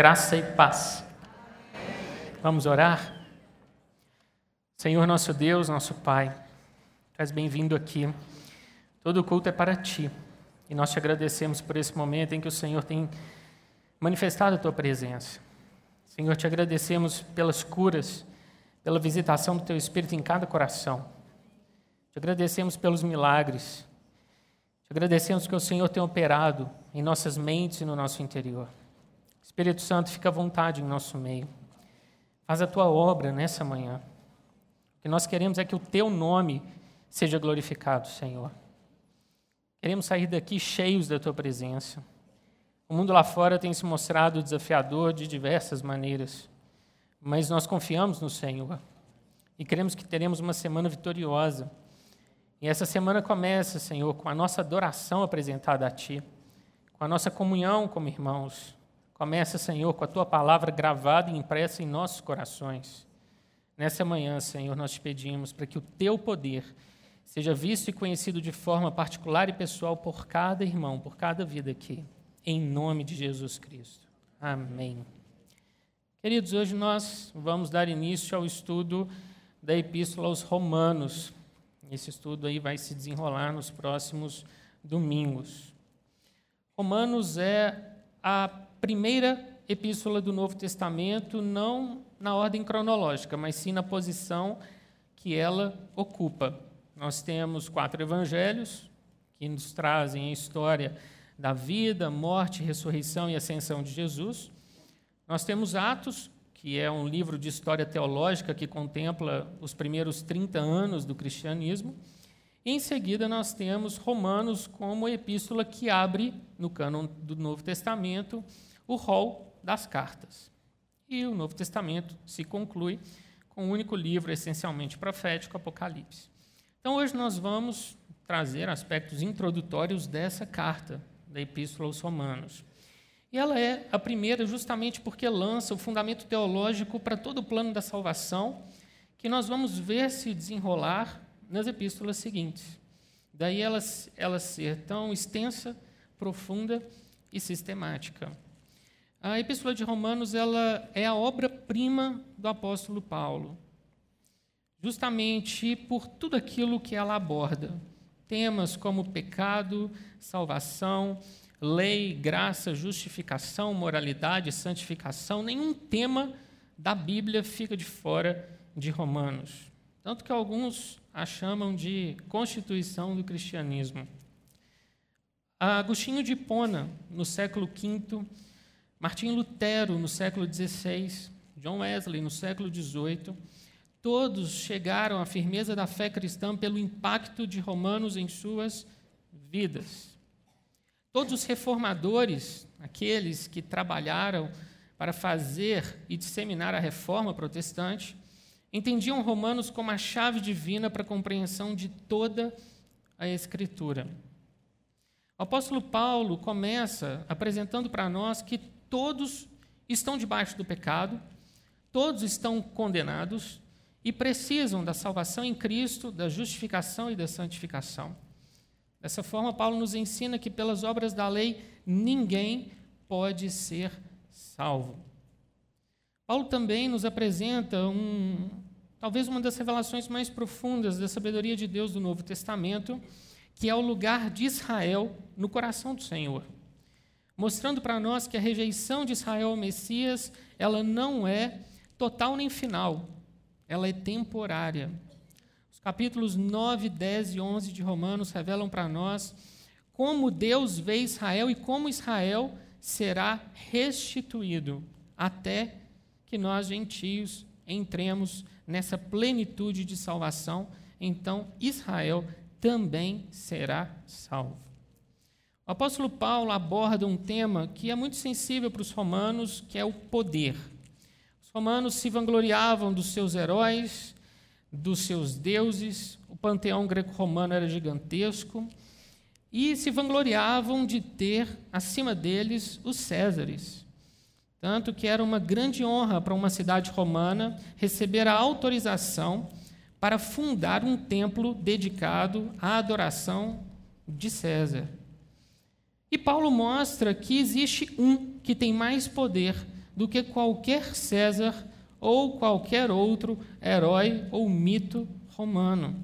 Graça e paz. Vamos orar? Senhor nosso Deus, nosso Pai, tu bem-vindo aqui. Todo culto é para ti. E nós te agradecemos por esse momento em que o Senhor tem manifestado a tua presença. Senhor, te agradecemos pelas curas, pela visitação do teu Espírito em cada coração. Te agradecemos pelos milagres. Te agradecemos que o Senhor tem operado em nossas mentes e no nosso interior. Espírito Santo, fica à vontade em nosso meio. Faz a tua obra nessa manhã. O que nós queremos é que o teu nome seja glorificado, Senhor. Queremos sair daqui cheios da tua presença. O mundo lá fora tem se mostrado desafiador de diversas maneiras, mas nós confiamos no Senhor e queremos que teremos uma semana vitoriosa. E essa semana começa, Senhor, com a nossa adoração apresentada a Ti, com a nossa comunhão como irmãos, Começa, Senhor, com a tua palavra gravada e impressa em nossos corações. Nessa manhã, Senhor, nós te pedimos para que o teu poder seja visto e conhecido de forma particular e pessoal por cada irmão, por cada vida aqui, em nome de Jesus Cristo. Amém. Queridos, hoje nós vamos dar início ao estudo da Epístola aos Romanos. Esse estudo aí vai se desenrolar nos próximos domingos. Romanos é a primeira epístola do Novo Testamento, não na ordem cronológica, mas sim na posição que ela ocupa. Nós temos quatro evangelhos que nos trazem a história da vida, morte, ressurreição e ascensão de Jesus. Nós temos Atos, que é um livro de história teológica que contempla os primeiros 30 anos do cristianismo. Em seguida, nós temos Romanos como epístola que abre, no cânon do Novo Testamento, o rol das cartas. E o Novo Testamento se conclui com um único livro essencialmente profético, Apocalipse. Então, hoje nós vamos trazer aspectos introdutórios dessa carta da Epístola aos Romanos. E ela é a primeira justamente porque lança o fundamento teológico para todo o plano da salvação, que nós vamos ver se desenrolar nas epístolas seguintes. Daí ela, ela ser tão extensa, profunda e sistemática. A Epístola de Romanos ela é a obra-prima do apóstolo Paulo, justamente por tudo aquilo que ela aborda. Temas como pecado, salvação, lei, graça, justificação, moralidade, santificação, nenhum tema da Bíblia fica de fora de Romanos. Tanto que alguns a chamam de constituição do cristianismo. Agostinho de Hipona, no século V, Martim Lutero, no século XVI, John Wesley, no século XVIII, todos chegaram à firmeza da fé cristã pelo impacto de Romanos em suas vidas. Todos os reformadores, aqueles que trabalharam para fazer e disseminar a reforma protestante, entendiam Romanos como a chave divina para a compreensão de toda a Escritura. O apóstolo Paulo começa apresentando para nós que todos estão debaixo do pecado, todos estão condenados e precisam da salvação em Cristo, da justificação e da santificação. Dessa forma, Paulo nos ensina que pelas obras da lei ninguém pode ser salvo. Paulo também nos apresenta um, talvez uma das revelações mais profundas da sabedoria de Deus do Novo Testamento, que é o lugar de Israel no coração do Senhor mostrando para nós que a rejeição de Israel ao Messias, ela não é total nem final, ela é temporária. Os capítulos 9, 10 e 11 de Romanos revelam para nós como Deus vê Israel e como Israel será restituído até que nós, gentios, entremos nessa plenitude de salvação. Então, Israel também será salvo. O apóstolo Paulo aborda um tema que é muito sensível para os romanos, que é o poder. Os romanos se vangloriavam dos seus heróis, dos seus deuses, o panteão greco-romano era gigantesco, e se vangloriavam de ter acima deles os Césares. Tanto que era uma grande honra para uma cidade romana receber a autorização para fundar um templo dedicado à adoração de César. E Paulo mostra que existe um que tem mais poder do que qualquer César ou qualquer outro herói ou mito romano.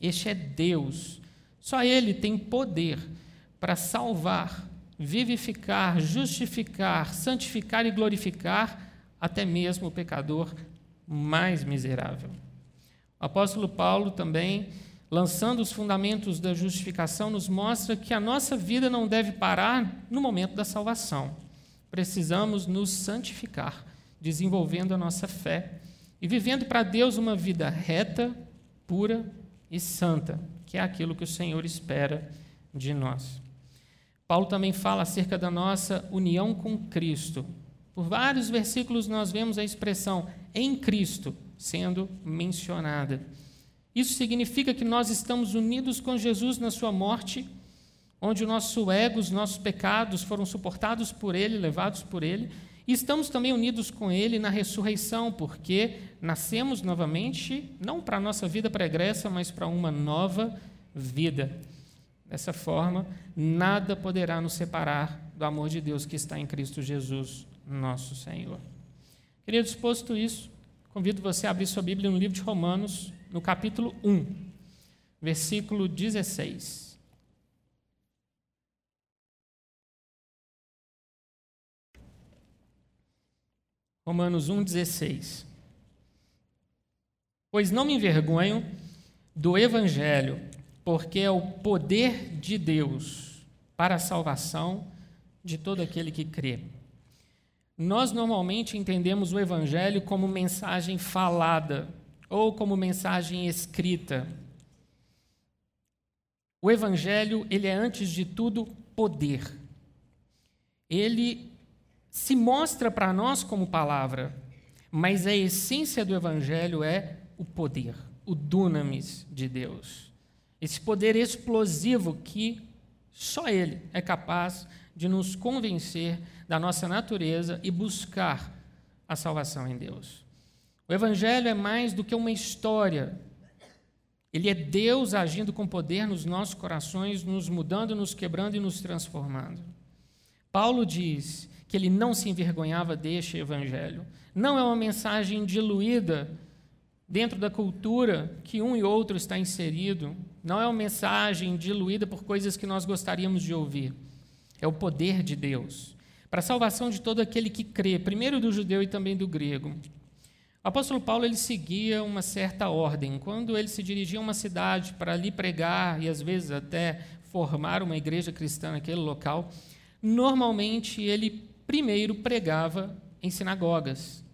Este é Deus. Só Ele tem poder para salvar, vivificar, justificar, santificar e glorificar até mesmo o pecador mais miserável. O apóstolo Paulo também, lançando os fundamentos da justificação, nos mostra que a nossa vida não deve parar no momento da salvação. Precisamos nos santificar, desenvolvendo a nossa fé e vivendo para Deus uma vida reta, pura e santa, que é aquilo que o Senhor espera de nós. Paulo também fala acerca da nossa união com Cristo. Por vários versículos nós vemos a expressão em Cristo sendo mencionada. Isso significa que nós estamos unidos com Jesus na sua morte, onde o nosso ego, os nossos pecados foram suportados por ele, levados por ele, e estamos também unidos com ele na ressurreição, porque nascemos novamente, não para a nossa vida pregressa, mas para uma nova vida. Dessa forma, nada poderá nos separar do amor de Deus que está em Cristo Jesus, nosso Senhor. Queridos, posto isso, convido você a abrir sua Bíblia no livro de Romanos, no capítulo 1, versículo 16. Romanos 1, 16. Pois não me envergonho do Evangelho, porque é o poder de Deus para a salvação de todo aquele que crê nós normalmente entendemos o Evangelho como mensagem falada ou como mensagem escrita. O Evangelho, ele é antes de tudo poder. Ele se mostra para nós como palavra, mas a essência do Evangelho é o poder, o dunamis de Deus. Esse poder explosivo que só Ele é capaz de nos convencer da nossa natureza e buscar a salvação em Deus. O Evangelho é mais do que uma história. Ele é Deus agindo com poder nos nossos corações, nos mudando, nos quebrando e nos transformando. Paulo diz que ele não se envergonhava deste Evangelho. Não é uma mensagem diluída dentro da cultura que um e outro está inserido. Não é uma mensagem diluída por coisas que nós gostaríamos de ouvir. É o poder de Deus para a salvação de todo aquele que crê, primeiro do judeu e também do grego. O apóstolo Paulo ele seguia uma certa ordem. Quando ele se dirigia a uma cidade para ali pregar e às vezes até formar uma igreja cristã naquele local, normalmente ele primeiro pregava em sinagogas.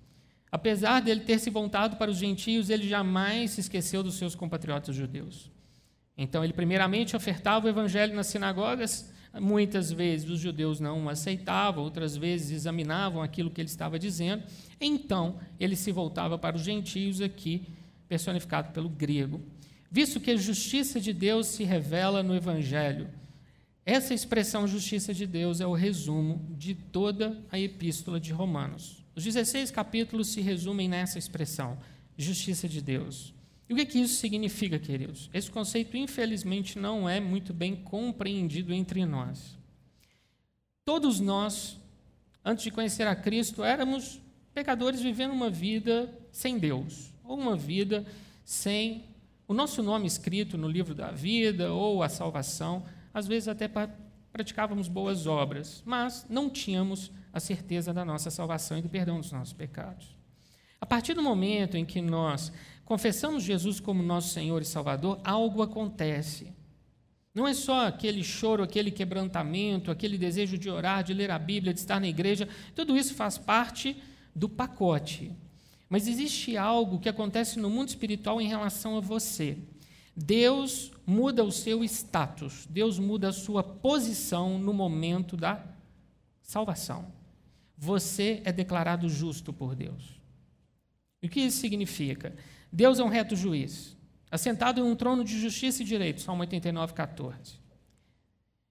Apesar dele ter se voltado para os gentios, ele jamais se esqueceu dos seus compatriotas judeus. Então, ele primeiramente ofertava o evangelho nas sinagogas, Muitas vezes os judeus não aceitavam, outras vezes examinavam aquilo que ele estava dizendo. Então, ele se voltava para os gentios, aqui personificado pelo grego. Visto que a justiça de Deus se revela no Evangelho, essa expressão justiça de Deus é o resumo de toda a epístola de Romanos. Os 16 capítulos se resumem nessa expressão, justiça de Deus. E o que, que isso significa, queridos? Esse conceito, infelizmente, não é muito bem compreendido entre nós. Todos nós, antes de conhecer a Cristo, éramos pecadores vivendo uma vida sem Deus, ou uma vida sem o nosso nome escrito no livro da vida, ou a salvação. Às vezes até praticávamos boas obras, mas não tínhamos a certeza da nossa salvação e do perdão dos nossos pecados. A partir do momento em que nós confessamos Jesus como nosso Senhor e Salvador, algo acontece. Não é só aquele choro, aquele quebrantamento, aquele desejo de orar, de ler a Bíblia, de estar na igreja, tudo isso faz parte do pacote. Mas existe algo que acontece no mundo espiritual em relação a você. Deus muda o seu status, Deus muda a sua posição no momento da salvação. Você é declarado justo por Deus. O que isso significa? Deus é um reto juiz, assentado em um trono de justiça e direito, Salmo 89, 14.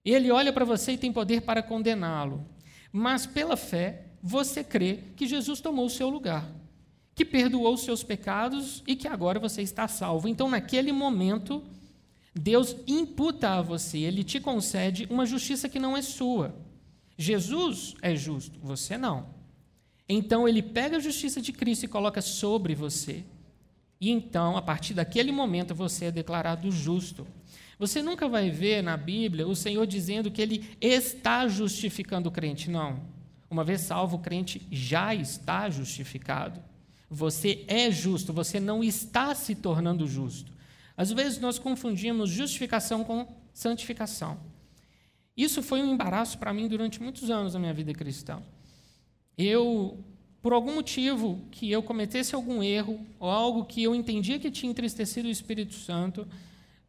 Ele olha para você e tem poder para condená-lo, mas pela fé você crê que Jesus tomou o seu lugar, que perdoou os seus pecados e que agora você está salvo. Então, naquele momento, Deus imputa a você, ele te concede uma justiça que não é sua. Jesus é justo, você não. Então ele pega a justiça de Cristo e coloca sobre você. E então, a partir daquele momento, você é declarado justo. Você nunca vai ver na Bíblia o Senhor dizendo que ele está justificando o crente. Não. Uma vez salvo, o crente já está justificado. Você é justo, você não está se tornando justo. Às vezes nós confundimos justificação com santificação. Isso foi um embaraço para mim durante muitos anos da minha vida cristã. Eu, por algum motivo que eu cometesse algum erro, ou algo que eu entendia que tinha entristecido o Espírito Santo,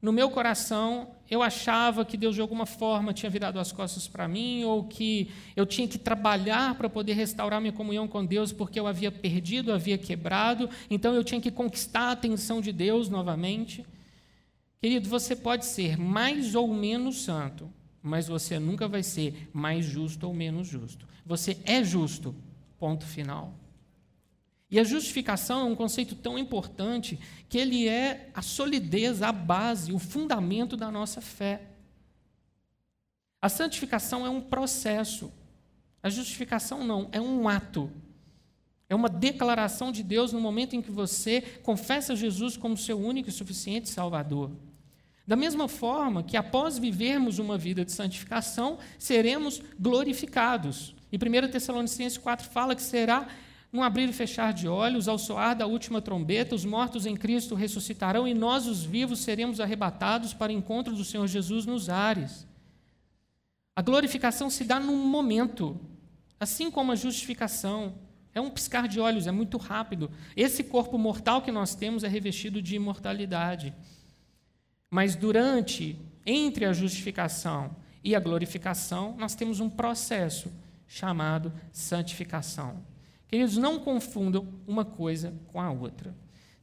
no meu coração eu achava que Deus de alguma forma tinha virado as costas para mim, ou que eu tinha que trabalhar para poder restaurar minha comunhão com Deus, porque eu havia perdido, havia quebrado, então eu tinha que conquistar a atenção de Deus novamente. Querido, você pode ser mais ou menos santo, mas você nunca vai ser mais justo ou menos justo. Você é justo, ponto final. E a justificação é um conceito tão importante que ele é a solidez, a base, o fundamento da nossa fé. A santificação é um processo. A justificação não, é um ato. É uma declaração de Deus no momento em que você confessa Jesus como seu único e suficiente Salvador. Da mesma forma que, após vivermos uma vida de santificação, seremos glorificados. E 1 Tessalonicenses 4 fala que será num abrir e fechar de olhos, ao soar da última trombeta, os mortos em Cristo ressuscitarão e nós, os vivos, seremos arrebatados para o encontro do Senhor Jesus nos ares. A glorificação se dá num momento, assim como a justificação. É um piscar de olhos, é muito rápido. Esse corpo mortal que nós temos é revestido de imortalidade. Mas durante, entre a justificação e a glorificação, nós temos um processo chamado santificação. Queridos, não confundam uma coisa com a outra.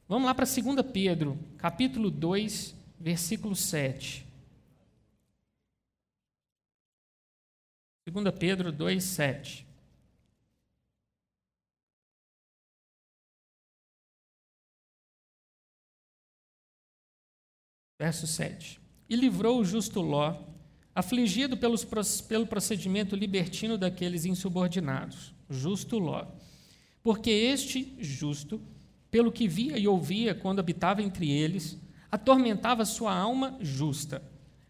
Vamos lá para 2 Pedro, capítulo 2, versículo 7. 2 Pedro 2, 7. Verso 7. E livrou o justo Ló, afligido pelos, pelo procedimento libertino daqueles insubordinados. Justo Ló. Porque este justo, pelo que via e ouvia quando habitava entre eles, atormentava sua alma justa,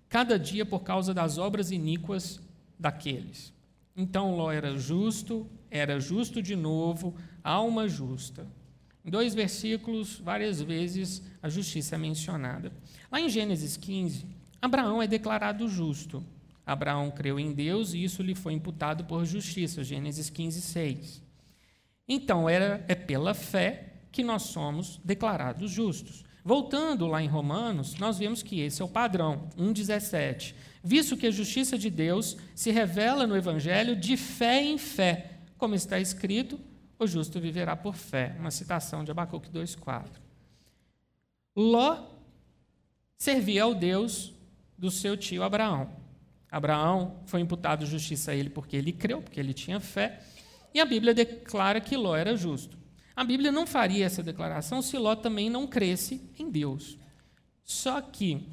cada dia por causa das obras iníquas daqueles. Então Ló era justo, era justo de novo, alma justa. Em dois versículos, várias vezes a justiça é mencionada. Lá em Gênesis 15, Abraão é declarado justo. Abraão creu em Deus e isso lhe foi imputado por justiça. Gênesis 15, 6. Então, era, é pela fé que nós somos declarados justos. Voltando lá em Romanos, nós vemos que esse é o padrão, 1,17. Visto que a justiça de Deus se revela no Evangelho de fé em fé, como está escrito, o justo viverá por fé. Uma citação de Abacuque 2,4. Ló servia ao Deus do seu tio Abraão. Abraão foi imputado justiça a ele porque ele creu, porque ele tinha fé, e a Bíblia declara que Ló era justo. A Bíblia não faria essa declaração se Ló também não cresce em Deus. Só que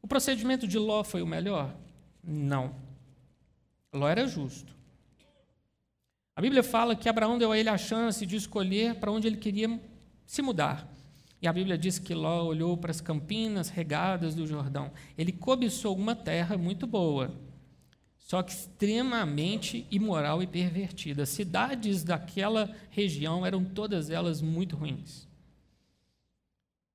o procedimento de Ló foi o melhor? Não. Ló era justo. A Bíblia fala que Abraão deu a ele a chance de escolher para onde ele queria se mudar. E a Bíblia diz que Ló olhou para as campinas regadas do Jordão. Ele cobiçou uma terra muito boa, só que extremamente imoral e pervertida. As cidades daquela região eram todas elas muito ruins.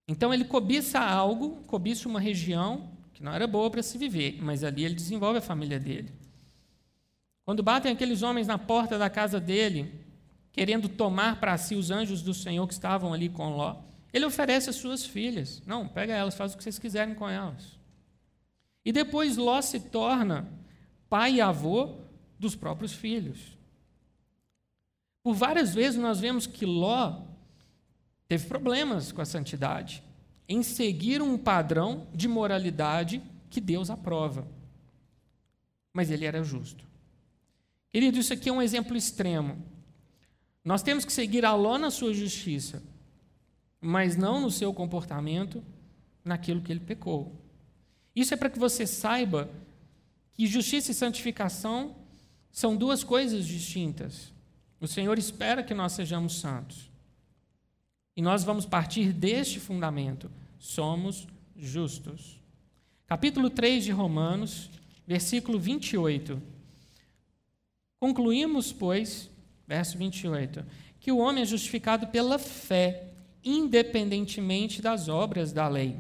Então ele cobiça algo, cobiça uma região que não era boa para se viver, mas ali ele desenvolve a família dele. Quando batem aqueles homens na porta da casa dele, querendo tomar para si os anjos do Senhor que estavam ali com Ló, ele oferece as suas filhas. Não, pega elas, faz o que vocês quiserem com elas. E depois Ló se torna pai e avô dos próprios filhos. Por várias vezes nós vemos que Ló teve problemas com a santidade, em seguir um padrão de moralidade que Deus aprova. Mas ele era justo. Querido, isso aqui é um exemplo extremo. Nós temos que seguir a Ló na sua justiça, mas não no seu comportamento, naquilo que ele pecou. Isso é para que você saiba que justiça e santificação são duas coisas distintas. O Senhor espera que nós sejamos santos. E nós vamos partir deste fundamento: somos justos. Capítulo 3 de Romanos, versículo 28. Concluímos, pois, verso 28, que o homem é justificado pela fé, independentemente das obras da lei.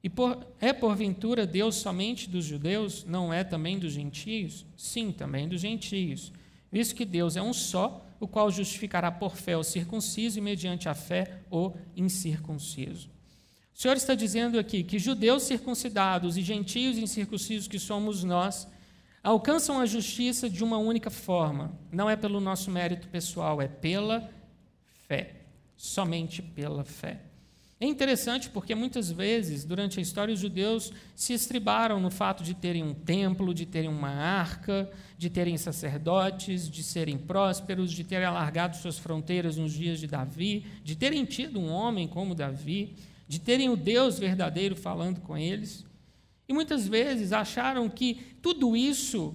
E por, é porventura Deus somente dos judeus, não é também dos gentios? Sim, também dos gentios. Visto que Deus é um só, o qual justificará por fé o circunciso e mediante a fé o incircunciso. O Senhor está dizendo aqui que judeus circuncidados e gentios incircuncisos que somos nós, alcançam a justiça de uma única forma. Não é pelo nosso mérito pessoal, é pela fé. Somente pela fé. É interessante porque muitas vezes, durante a história, os judeus se estribaram no fato de terem um templo, de terem uma arca, de terem sacerdotes, de serem prósperos, de terem alargado suas fronteiras nos dias de Davi, de terem tido um homem como Davi, de terem o Deus verdadeiro falando com eles. E muitas vezes acharam que tudo isso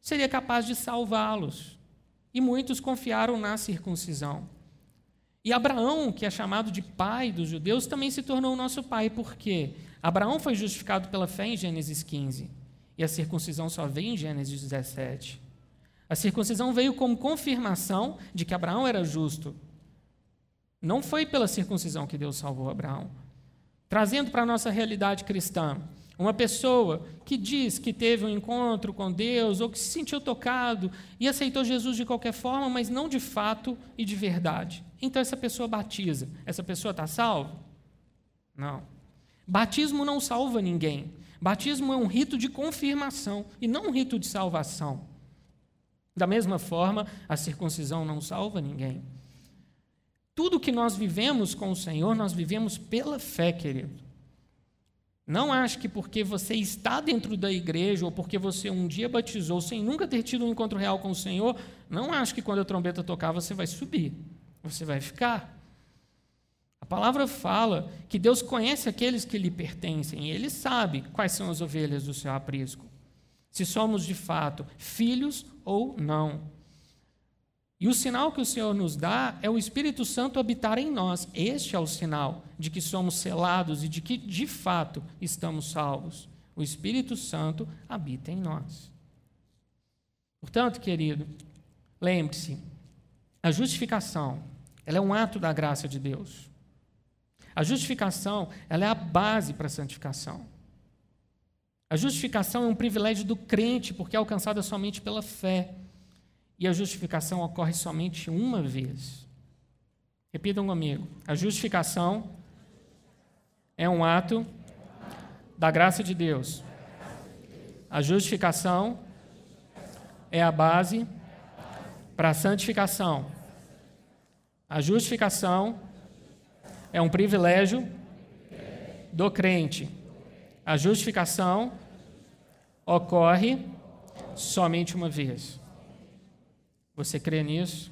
seria capaz de salvá-los. E muitos confiaram na circuncisão. E Abraão, que é chamado de pai dos judeus, também se tornou nosso pai. Por quê? Abraão foi justificado pela fé em Gênesis 15. E a circuncisão só veio em Gênesis 17. A circuncisão veio como confirmação de que Abraão era justo. Não foi pela circuncisão que Deus salvou Abraão. Trazendo para a nossa realidade cristã, uma pessoa que diz que teve um encontro com Deus ou que se sentiu tocado e aceitou Jesus de qualquer forma, mas não de fato e de verdade. Então essa pessoa batiza. Essa pessoa está salva? Não. Batismo não salva ninguém. Batismo é um rito de confirmação e não um rito de salvação. Da mesma forma, a circuncisão não salva ninguém. Tudo que nós vivemos com o Senhor, nós vivemos pela fé, querido. Não ache que porque você está dentro da igreja ou porque você um dia batizou sem nunca ter tido um encontro real com o Senhor, não ache que quando a trombeta tocar você vai subir, você vai ficar. A palavra fala que Deus conhece aqueles que lhe pertencem e Ele sabe quais são as ovelhas do seu aprisco. Se somos de fato filhos ou não. E o sinal que o Senhor nos dá é o Espírito Santo habitar em nós. Este é o sinal de que somos selados e de que, de fato, estamos salvos. O Espírito Santo habita em nós. Portanto, querido, lembre-se, a justificação, ela é um ato da graça de Deus. A justificação, ela é a base para a santificação. A justificação é um privilégio do crente, porque é alcançada somente pela fé. E a justificação ocorre somente uma vez. Repitam comigo. A justificação é um ato da graça de Deus. A justificação é a base para a santificação. A justificação é um privilégio do crente. A justificação ocorre somente uma vez. Você crê nisso?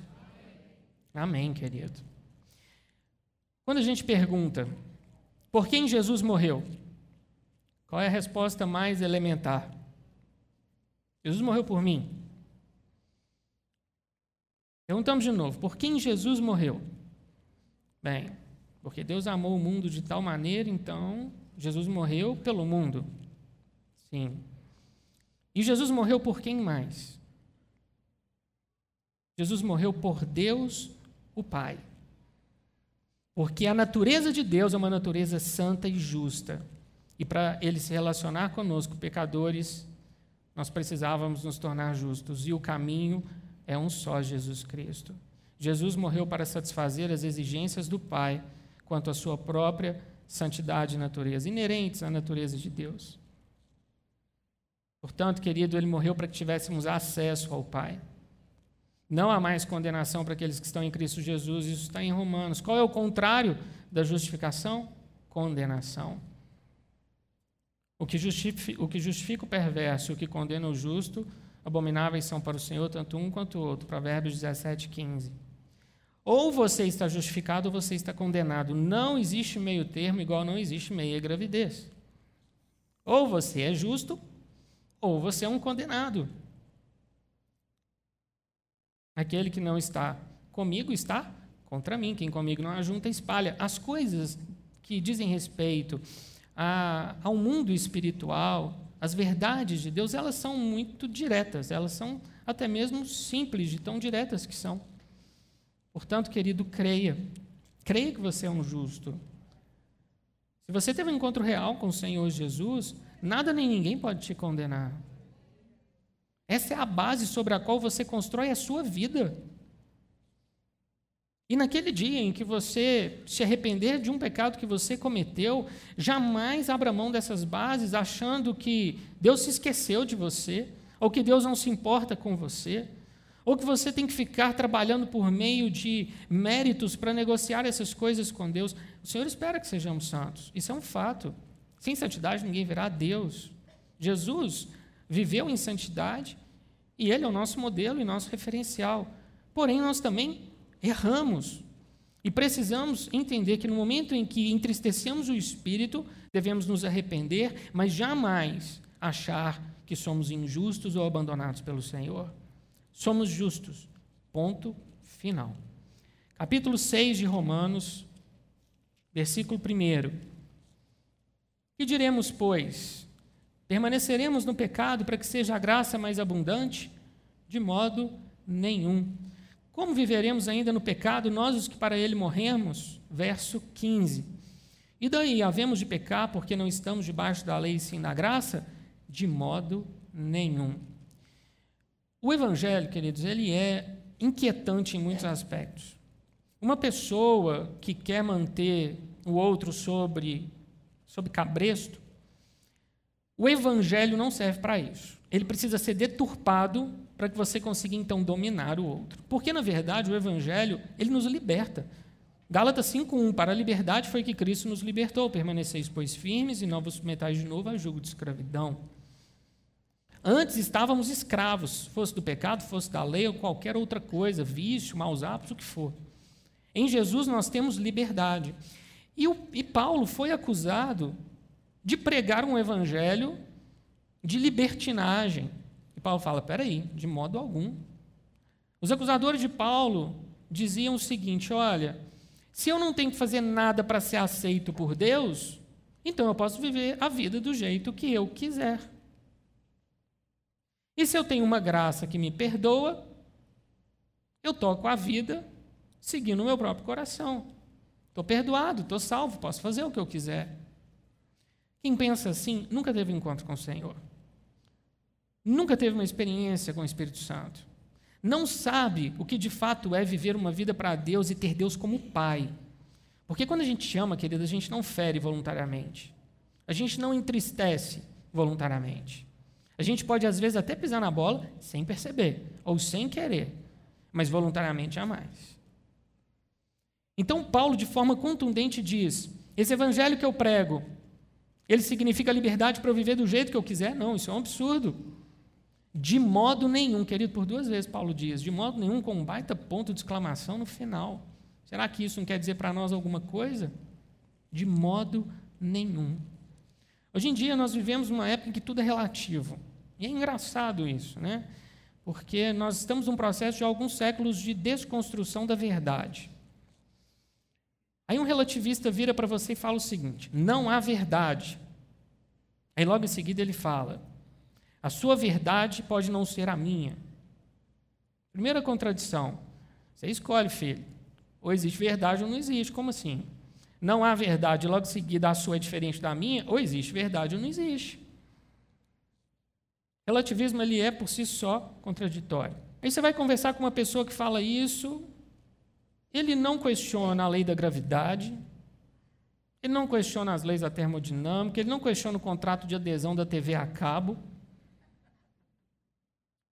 Amém, querido. Quando a gente pergunta por quem Jesus morreu, qual é a resposta mais elementar? Jesus morreu por mim. Perguntamos de novo: por quem Jesus morreu? Bem, porque Deus amou o mundo de tal maneira, então Jesus morreu pelo mundo. Sim. E Jesus morreu por quem mais? Jesus morreu por Deus, o Pai. Porque a natureza de Deus é uma natureza santa e justa. E para ele se relacionar conosco, pecadores, nós precisávamos nos tornar justos. E o caminho é um só, Jesus Cristo. Jesus morreu para satisfazer as exigências do Pai quanto à sua própria santidade e natureza, inerentes à natureza de Deus. Portanto, querido, ele morreu para que tivéssemos acesso ao Pai. Não há mais condenação para aqueles que estão em Cristo Jesus, isso está em Romanos. Qual é o contrário da justificação? Condenação. O que, justifica, o que justifica o perverso, o que condena o justo, abomináveis são para o Senhor, tanto um quanto o outro. Provérbios 17, 15. Ou você está justificado ou você está condenado. Não existe meio termo, igual não existe meia gravidez. Ou você é justo, ou você é um condenado. Aquele que não está comigo está contra mim. Quem comigo não ajunta, espalha. As coisas que dizem respeito a, ao mundo espiritual, as verdades de Deus, elas são muito diretas, elas são até mesmo simples, de tão diretas que são. Portanto, querido, creia. Creia que você é um justo. Se você teve um encontro real com o Senhor Jesus, nada nem ninguém pode te condenar. Essa é a base sobre a qual você constrói a sua vida. E naquele dia em que você se arrepender de um pecado que você cometeu, jamais abra mão dessas bases achando que Deus se esqueceu de você, ou que Deus não se importa com você, ou que você tem que ficar trabalhando por meio de méritos para negociar essas coisas com Deus. O Senhor espera que sejamos santos. Isso é um fato. Sem santidade ninguém verá a Deus. Jesus viveu em santidade e ele é o nosso modelo e nosso referencial. Porém, nós também erramos. E precisamos entender que no momento em que entristecemos o espírito, devemos nos arrepender, mas jamais achar que somos injustos ou abandonados pelo Senhor. Somos justos. Ponto final. Capítulo 6 de Romanos, versículo 1. Que diremos, pois? Permaneceremos no pecado para que seja a graça mais abundante? De modo nenhum. Como viveremos ainda no pecado, nós os que para ele morremos? Verso 15. E daí, havemos de pecar porque não estamos debaixo da lei, sim da graça? De modo nenhum. O evangelho, queridos, ele é inquietante em muitos aspectos. Uma pessoa que quer manter o outro sobre, sobre cabresto, o evangelho não serve para isso. Ele precisa ser deturpado para que você consiga então dominar o outro. Porque na verdade o evangelho, ele nos liberta. Gálatas 5:1 Para a liberdade foi que Cristo nos libertou, permaneceis pois firmes e não vos submetais de novo a jugo de escravidão. Antes estávamos escravos, fosse do pecado, fosse da lei ou qualquer outra coisa, vício, maus hábitos, o que for. Em Jesus nós temos liberdade. E, o, e Paulo foi acusado de pregar um evangelho de libertinagem. E Paulo fala: peraí, de modo algum. Os acusadores de Paulo diziam o seguinte: olha, se eu não tenho que fazer nada para ser aceito por Deus, então eu posso viver a vida do jeito que eu quiser. E se eu tenho uma graça que me perdoa, eu toco a vida seguindo o meu próprio coração. Estou perdoado, estou salvo, posso fazer o que eu quiser. Quem pensa assim nunca teve um encontro com o Senhor. Nunca teve uma experiência com o Espírito Santo. Não sabe o que de fato é viver uma vida para Deus e ter Deus como Pai. Porque quando a gente ama, querido, a gente não fere voluntariamente. A gente não entristece voluntariamente. A gente pode, às vezes, até pisar na bola sem perceber, ou sem querer, mas voluntariamente jamais. Então, Paulo, de forma contundente, diz: esse evangelho que eu prego, ele significa liberdade para eu viver do jeito que eu quiser? Não, isso é um absurdo. De modo nenhum, querido, por duas vezes Paulo diz, de modo nenhum, com um baita ponto de exclamação no final. Será que isso não quer dizer para nós alguma coisa? De modo nenhum. Hoje em dia nós vivemos uma época em que tudo é relativo. E é engraçado isso, né? Porque nós estamos num processo de alguns séculos de desconstrução da verdade. Aí um relativista vira para você e fala o seguinte: não há verdade. Aí logo em seguida ele fala: a sua verdade pode não ser a minha. Primeira contradição. Você escolhe, filho. Ou existe verdade ou não existe. Como assim? Não há verdade, logo em seguida a sua é diferente da minha, ou existe verdade ou não existe. Relativismo ele é por si só contraditório. Aí você vai conversar com uma pessoa que fala isso, ele não questiona a lei da gravidade, ele não questiona as leis da termodinâmica, ele não questiona o contrato de adesão da TV a cabo,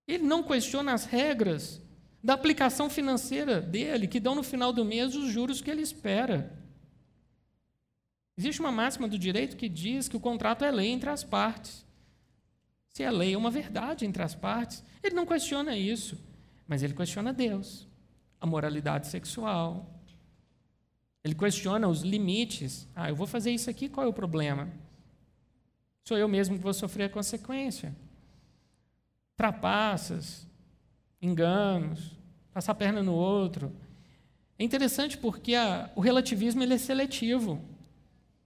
ele não questiona as regras da aplicação financeira dele, que dão no final do mês os juros que ele espera. Existe uma máxima do direito que diz que o contrato é lei entre as partes. Se a lei é uma verdade entre as partes, ele não questiona isso, mas ele questiona Deus, a moralidade sexual. Ele questiona os limites. Ah, eu vou fazer isso aqui, qual é o problema? Sou eu mesmo que vou sofrer a consequência. Trapaças, enganos, passar a perna no outro. É interessante porque a, o relativismo ele é seletivo.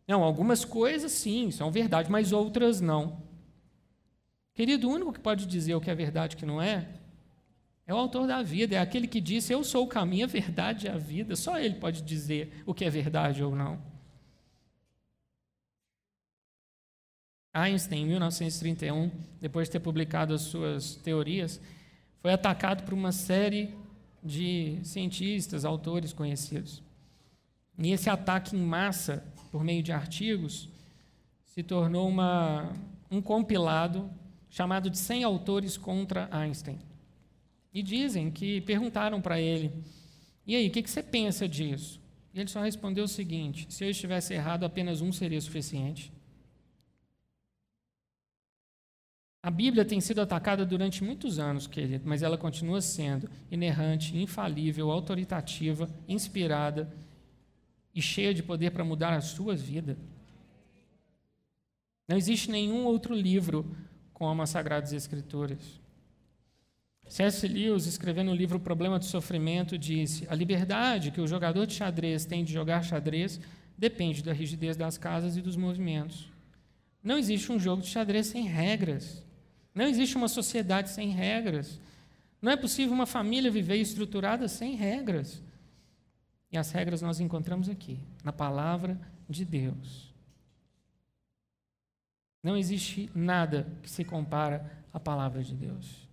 Não, algumas coisas sim, são verdade, mas outras não. Querido, o único que pode dizer o que é verdade e o que não é, é o autor da vida, é aquele que disse: Eu sou o caminho, a verdade e a vida. Só ele pode dizer o que é verdade ou não. Einstein, em 1931, depois de ter publicado as suas teorias, foi atacado por uma série de cientistas, autores conhecidos. E esse ataque em massa, por meio de artigos, se tornou uma, um compilado chamado de 100 autores contra Einstein. E dizem que perguntaram para ele: e aí, o que, que você pensa disso? E ele só respondeu o seguinte: se eu estivesse errado, apenas um seria suficiente. A Bíblia tem sido atacada durante muitos anos, querido, mas ela continua sendo inerrante, infalível, autoritativa, inspirada e cheia de poder para mudar a sua vida. Não existe nenhum outro livro como as Sagradas Escrituras. C.S. Lewis, escrevendo o livro Problema do Sofrimento, disse: A liberdade que o jogador de xadrez tem de jogar xadrez depende da rigidez das casas e dos movimentos. Não existe um jogo de xadrez sem regras. Não existe uma sociedade sem regras. Não é possível uma família viver estruturada sem regras. E as regras nós encontramos aqui, na palavra de Deus. Não existe nada que se compara à palavra de Deus.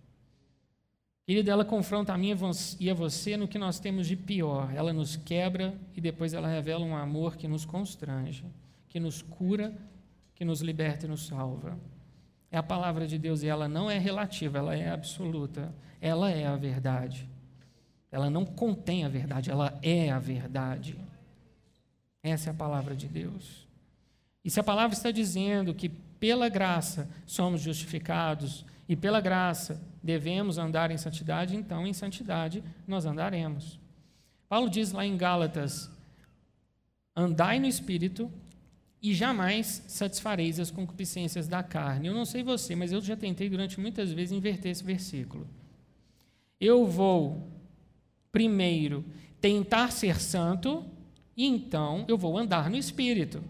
Querida, ela confronta a mim e a você no que nós temos de pior. Ela nos quebra e depois ela revela um amor que nos constrange, que nos cura, que nos liberta e nos salva. É a palavra de Deus e ela não é relativa, ela é absoluta. Ela é a verdade. Ela não contém a verdade, ela é a verdade. Essa é a palavra de Deus. E se a palavra está dizendo que pela graça somos justificados e pela graça devemos andar em santidade, então em santidade nós andaremos. Paulo diz lá em Gálatas: andai no espírito e jamais satisfareis as concupiscências da carne. Eu não sei você, mas eu já tentei durante muitas vezes inverter esse versículo. Eu vou primeiro tentar ser santo e então eu vou andar no espírito.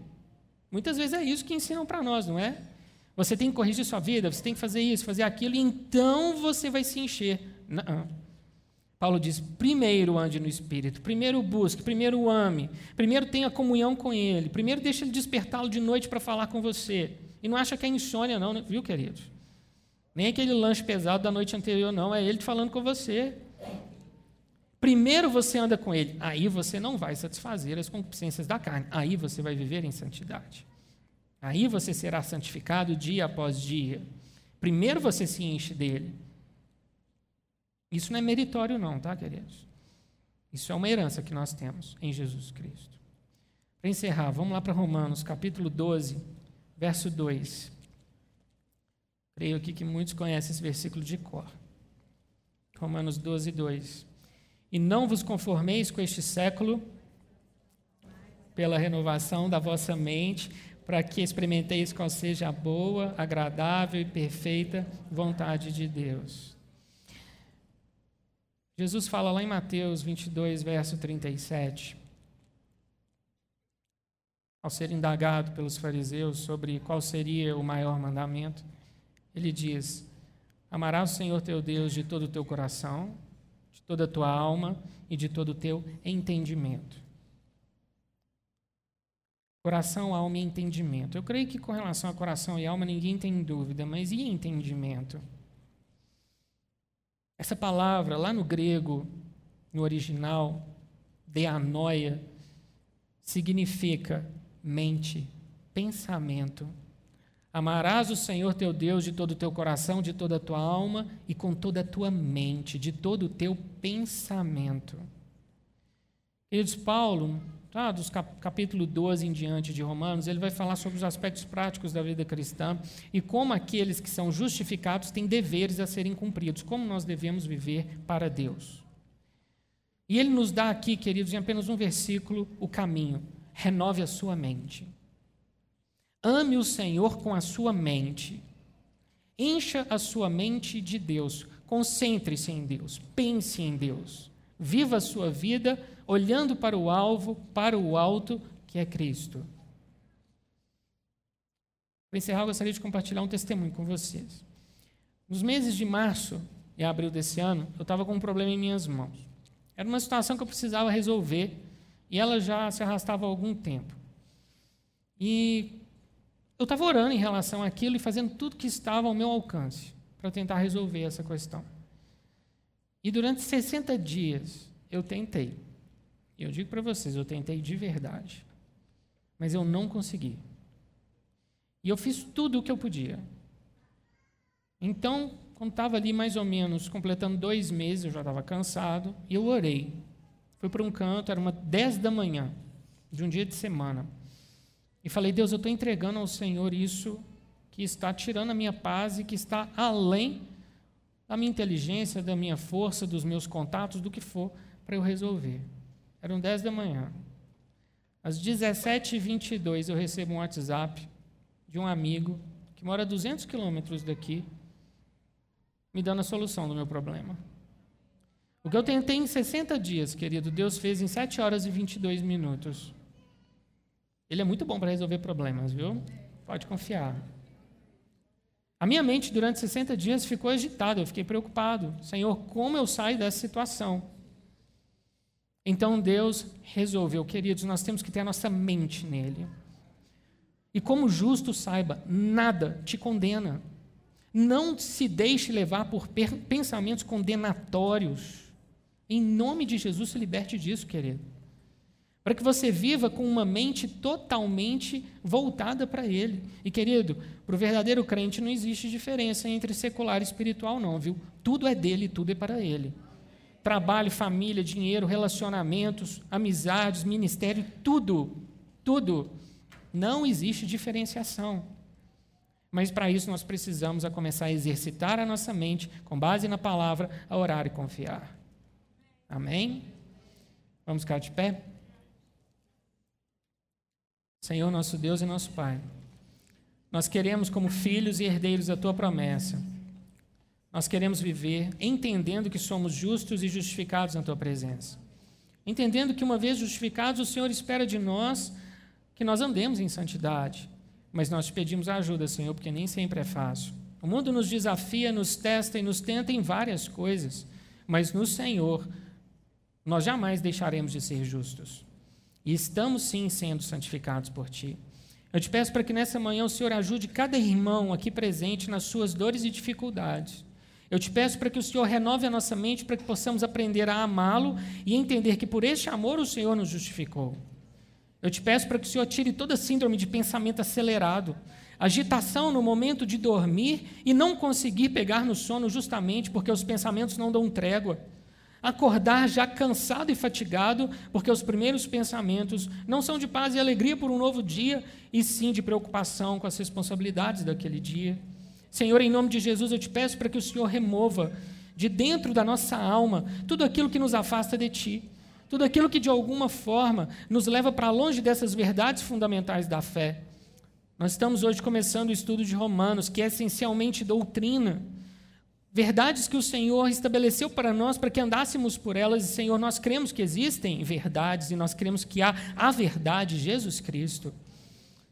Muitas vezes é isso que ensinam para nós, não é? Você tem que corrigir sua vida, você tem que fazer isso, fazer aquilo, e então você vai se encher. Não. Paulo diz: primeiro ande no Espírito, primeiro busque, primeiro ame, primeiro tenha comunhão com Ele, primeiro deixe Ele despertá-lo de noite para falar com você. E não acha que é insônia, não, né? viu, queridos? Nem aquele lanche pesado da noite anterior, não, é Ele falando com você. Primeiro você anda com Ele, aí você não vai satisfazer as concupiscências da carne, aí você vai viver em santidade. Aí você será santificado dia após dia. Primeiro você se enche dele. Isso não é meritório, não, tá, queridos? Isso é uma herança que nós temos em Jesus Cristo. Para encerrar, vamos lá para Romanos, capítulo 12, verso 2. Creio aqui que muitos conhecem esse versículo de cor. Romanos 12, 2. E não vos conformeis com este século, pela renovação da vossa mente, para que experimenteis qual seja a boa, agradável e perfeita vontade de Deus. Jesus fala lá em Mateus 22, verso 37, ao ser indagado pelos fariseus sobre qual seria o maior mandamento, ele diz: Amarás o Senhor teu Deus de todo o teu coração, toda a tua alma e de todo o teu entendimento. Coração, alma e entendimento. Eu creio que com relação a coração e alma ninguém tem dúvida, mas e entendimento? Essa palavra, lá no grego, no original, deanoia, significa mente, pensamento, Amarás o Senhor teu Deus de todo o teu coração, de toda a tua alma e com toda a tua mente, de todo o teu pensamento. Queridos, Paulo, tá, dos cap capítulo 12 em diante de Romanos, ele vai falar sobre os aspectos práticos da vida cristã e como aqueles que são justificados têm deveres a serem cumpridos, como nós devemos viver para Deus. E ele nos dá aqui, queridos, em apenas um versículo, o caminho. Renove a sua mente. Ame o Senhor com a sua mente. Encha a sua mente de Deus. Concentre-se em Deus. Pense em Deus. Viva a sua vida olhando para o alvo, para o alto, que é Cristo. Para encerrar, eu gostaria de compartilhar um testemunho com vocês. Nos meses de março e abril desse ano, eu estava com um problema em minhas mãos. Era uma situação que eu precisava resolver e ela já se arrastava há algum tempo. E eu estava orando em relação àquilo e fazendo tudo que estava ao meu alcance para tentar resolver essa questão. E durante 60 dias eu tentei. Eu digo para vocês, eu tentei de verdade. Mas eu não consegui. E eu fiz tudo o que eu podia. Então, quando estava ali mais ou menos completando dois meses, eu já estava cansado, e eu orei. Fui para um canto, era uma 10 da manhã, de um dia de semana. E falei, Deus, eu estou entregando ao Senhor isso que está tirando a minha paz e que está além da minha inteligência, da minha força, dos meus contatos, do que for, para eu resolver. Eram 10 da manhã. Às 17h22 eu recebo um WhatsApp de um amigo que mora a 200 quilômetros daqui, me dando a solução do meu problema. O que eu tentei em 60 dias, querido, Deus fez em 7 horas e 22 minutos. Ele é muito bom para resolver problemas, viu? Pode confiar. A minha mente durante 60 dias ficou agitada, eu fiquei preocupado. Senhor, como eu saio dessa situação? Então Deus resolveu, queridos, nós temos que ter a nossa mente nele. E como justo, saiba, nada te condena. Não se deixe levar por pensamentos condenatórios. Em nome de Jesus, se liberte disso, querido. Para que você viva com uma mente totalmente voltada para Ele. E, querido, para o verdadeiro crente não existe diferença entre secular e espiritual, não, viu? Tudo é dele, tudo é para Ele. Trabalho, família, dinheiro, relacionamentos, amizades, ministério, tudo, tudo. Não existe diferenciação. Mas para isso nós precisamos a começar a exercitar a nossa mente, com base na palavra, a orar e confiar. Amém? Vamos ficar de pé? Senhor, nosso Deus e nosso Pai, nós queremos, como filhos e herdeiros da tua promessa, nós queremos viver entendendo que somos justos e justificados na tua presença. Entendendo que, uma vez justificados, o Senhor espera de nós que nós andemos em santidade. Mas nós te pedimos ajuda, Senhor, porque nem sempre é fácil. O mundo nos desafia, nos testa e nos tenta em várias coisas, mas no Senhor nós jamais deixaremos de ser justos. E estamos sim sendo santificados por Ti. Eu te peço para que nessa manhã o Senhor ajude cada irmão aqui presente nas suas dores e dificuldades. Eu te peço para que o Senhor renove a nossa mente para que possamos aprender a amá-lo e entender que por este amor o Senhor nos justificou. Eu te peço para que o Senhor tire toda síndrome de pensamento acelerado, agitação no momento de dormir e não conseguir pegar no sono justamente porque os pensamentos não dão trégua acordar já cansado e fatigado, porque os primeiros pensamentos não são de paz e alegria por um novo dia, e sim de preocupação com as responsabilidades daquele dia. Senhor, em nome de Jesus, eu te peço para que o Senhor remova de dentro da nossa alma tudo aquilo que nos afasta de Ti, tudo aquilo que de alguma forma nos leva para longe dessas verdades fundamentais da fé. Nós estamos hoje começando o estudo de Romanos, que é essencialmente doutrina. Verdades que o Senhor estabeleceu para nós para que andássemos por elas, e Senhor, nós cremos que existem verdades e nós cremos que há a verdade, Jesus Cristo.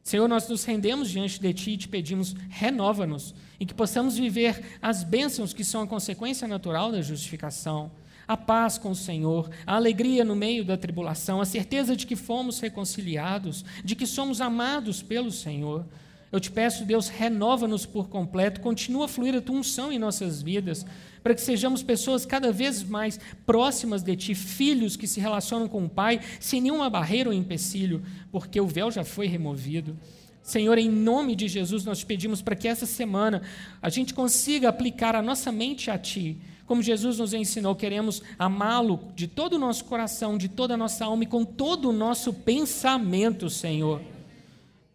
Senhor, nós nos rendemos diante de Ti e te pedimos, renova-nos, e que possamos viver as bênçãos que são a consequência natural da justificação, a paz com o Senhor, a alegria no meio da tribulação, a certeza de que fomos reconciliados, de que somos amados pelo Senhor. Eu te peço, Deus, renova-nos por completo, continua a fluir a tua unção em nossas vidas, para que sejamos pessoas cada vez mais próximas de ti, filhos que se relacionam com o Pai sem nenhuma barreira ou empecilho, porque o véu já foi removido. Senhor, em nome de Jesus, nós te pedimos para que essa semana a gente consiga aplicar a nossa mente a Ti. Como Jesus nos ensinou, queremos amá-lo de todo o nosso coração, de toda a nossa alma e com todo o nosso pensamento, Senhor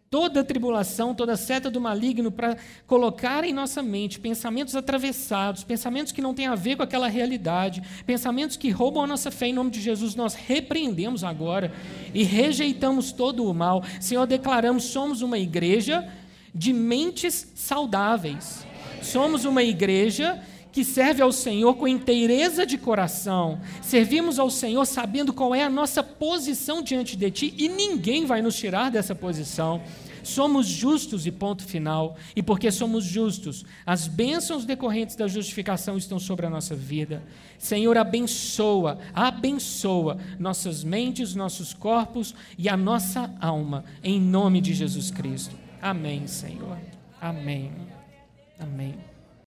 toda tribulação, toda seta do maligno para colocar em nossa mente pensamentos atravessados, pensamentos que não têm a ver com aquela realidade, pensamentos que roubam a nossa fé em nome de Jesus, nós repreendemos agora e rejeitamos todo o mal. Senhor, declaramos somos uma igreja de mentes saudáveis. Somos uma igreja que serve ao Senhor com inteireza de coração, servimos ao Senhor sabendo qual é a nossa posição diante de Ti e ninguém vai nos tirar dessa posição. Somos justos e ponto final. E porque somos justos, as bênçãos decorrentes da justificação estão sobre a nossa vida. Senhor, abençoa, abençoa nossas mentes, nossos corpos e a nossa alma, em nome de Jesus Cristo. Amém, Senhor. Amém. Amém.